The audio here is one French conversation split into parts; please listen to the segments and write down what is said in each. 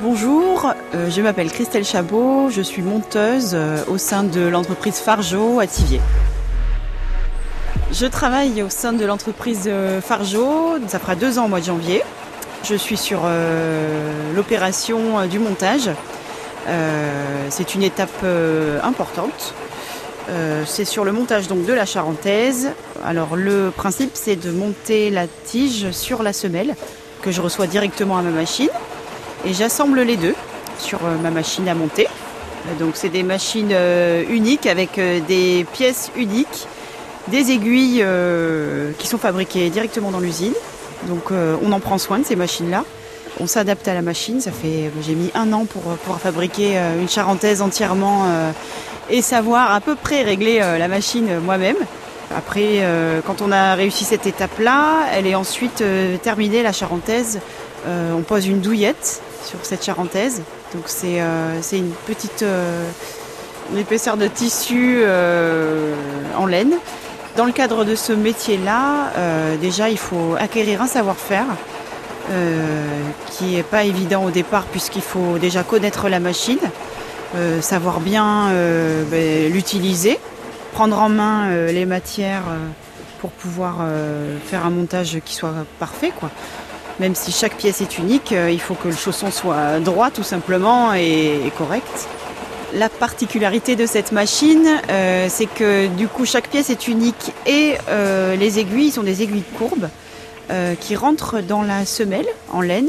Bonjour, euh, je m'appelle Christelle Chabot, je suis monteuse euh, au sein de l'entreprise Fargeau à Tivier. Je travaille au sein de l'entreprise euh, Fargeau, ça fera deux ans au mois de janvier. Je suis sur l'opération du montage. C'est une étape importante. C'est sur le montage donc de la charentaise. Alors le principe c'est de monter la tige sur la semelle que je reçois directement à ma machine et j'assemble les deux sur euh, ma machine à monter. Euh, donc c'est des machines euh, uniques avec des pièces uniques, des aiguilles qui sont fabriquées directement dans l'usine. Donc on en prend soin de ces machines-là. On s'adapte à la machine. Ça fait j'ai mis un an pour pouvoir fabriquer une charentaise entièrement et savoir à peu près régler la machine moi-même. Après, quand on a réussi cette étape-là, elle est ensuite terminée la charentaise. on pose une douillette sur cette charentaise. Donc c'est euh, une petite euh, épaisseur de tissu euh, en laine. Dans le cadre de ce métier-là, déjà il faut acquérir un savoir-faire qui n'est pas évident au départ puisqu'il faut déjà connaître la machine, savoir bien ben, l'utiliser, prendre en main les matières pour pouvoir faire un montage qui soit parfait. Quoi même si chaque pièce est unique, euh, il faut que le chausson soit droit tout simplement et, correct. La particularité de cette machine, euh, c'est que du coup chaque pièce est unique et euh, les aiguilles sont des aiguilles courbes qui rentrent dans la semelle en laine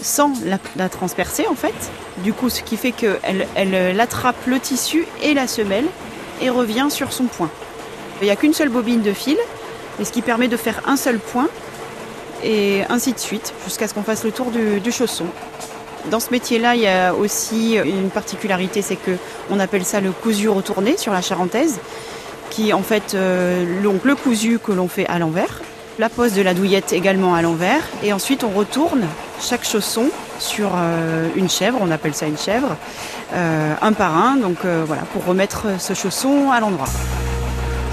sans la, transpercer en fait. Du coup, ce qui fait qu'elle elle, attrape le tissu et la semelle et revient sur son point. Il n'y a qu'une seule bobine de fil, et ce qui permet de faire un seul point et ainsi de suite, jusqu'à ce qu'on fasse le tour du, chausson. Dans ce métier-là, il y a aussi une particularité, c'est que on appelle ça le cousu retourné sur la charentaise, qui en fait euh, le cousu que l'on fait à l'envers, la pose de la douillette également à l'envers, et ensuite on retourne chaque chausson sur euh, une chèvre, on appelle ça une chèvre, euh, un par un, donc voilà, pour remettre ce chausson à l'endroit.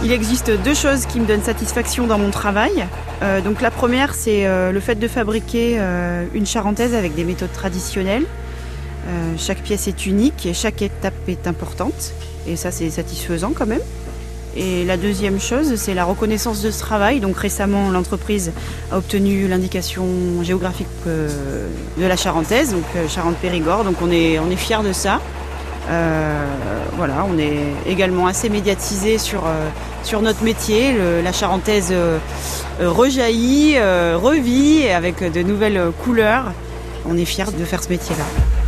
Il existe deux choses qui me donnent satisfaction dans mon travail. Euh, donc la première, c'est euh, le fait de fabriquer euh, une charentaise avec des méthodes traditionnelles. chaque pièce est unique et chaque étape est importante. Et ça, c'est satisfaisant quand même. Et la deuxième chose, c'est la reconnaissance de ce travail. Donc récemment, l'entreprise a obtenu l'indication géographique de la Charentaise, donc Charente-Périgord. Donc on est, on est fiers de ça. On est également assez médiatisé sur, euh, notre métier. la charentaise euh, rejaillit, revit avec de nouvelles couleurs. On est fiers de faire ce métier-là.